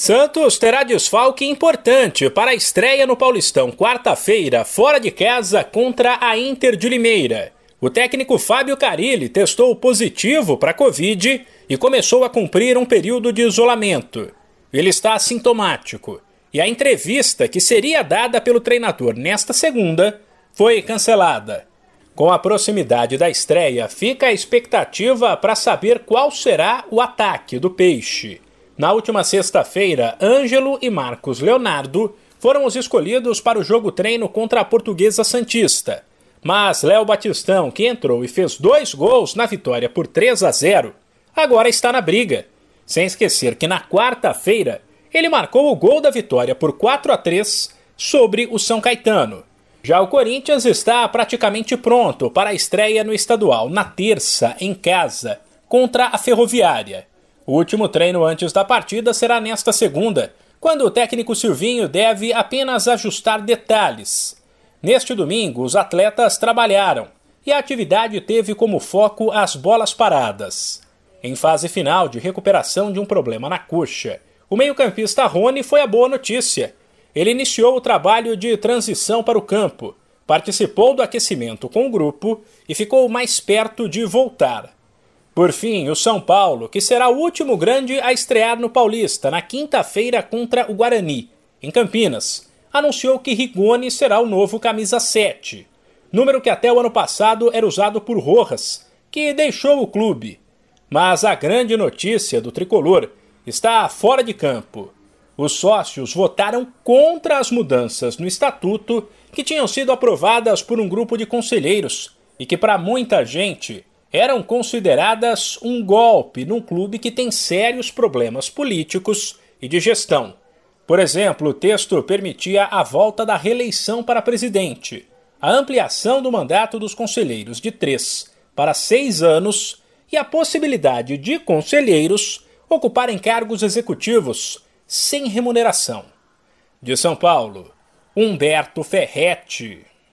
Santos terá desfalque importante para a estreia no Paulistão quarta-feira, fora de casa contra a Inter de Limeira. O técnico Fábio Carilli testou positivo para a Covid e começou a cumprir um período de isolamento. Ele está assintomático e a entrevista que seria dada pelo treinador nesta segunda foi cancelada. Com a proximidade da estreia, fica a expectativa para saber qual será o ataque do Peixe. Na última sexta-feira, Ângelo e Marcos Leonardo foram os escolhidos para o jogo treino contra a Portuguesa Santista. Mas Léo Batistão, que entrou e fez dois gols na vitória por 3 a 0, agora está na briga. Sem esquecer que na quarta-feira ele marcou o gol da vitória por 4 a 3 sobre o São Caetano. Já o Corinthians está praticamente pronto para a estreia no estadual na terça, em casa, contra a Ferroviária. O último treino antes da partida será nesta segunda, quando o técnico Silvinho deve apenas ajustar detalhes. Neste domingo, os atletas trabalharam e a atividade teve como foco as bolas paradas. Em fase final de recuperação de um problema na coxa, o meio-campista Rony foi a boa notícia. Ele iniciou o trabalho de transição para o campo, participou do aquecimento com o grupo e ficou mais perto de voltar. Por fim, o São Paulo, que será o último grande a estrear no Paulista na quinta-feira contra o Guarani, em Campinas, anunciou que Rigoni será o novo camisa 7, número que até o ano passado era usado por Rojas, que deixou o clube. Mas a grande notícia do tricolor está fora de campo. Os sócios votaram contra as mudanças no estatuto que tinham sido aprovadas por um grupo de conselheiros e que, para muita gente, eram consideradas um golpe num clube que tem sérios problemas políticos e de gestão. Por exemplo, o texto permitia a volta da reeleição para presidente, a ampliação do mandato dos conselheiros de três para seis anos e a possibilidade de conselheiros ocuparem cargos executivos sem remuneração. De São Paulo, Humberto Ferretti.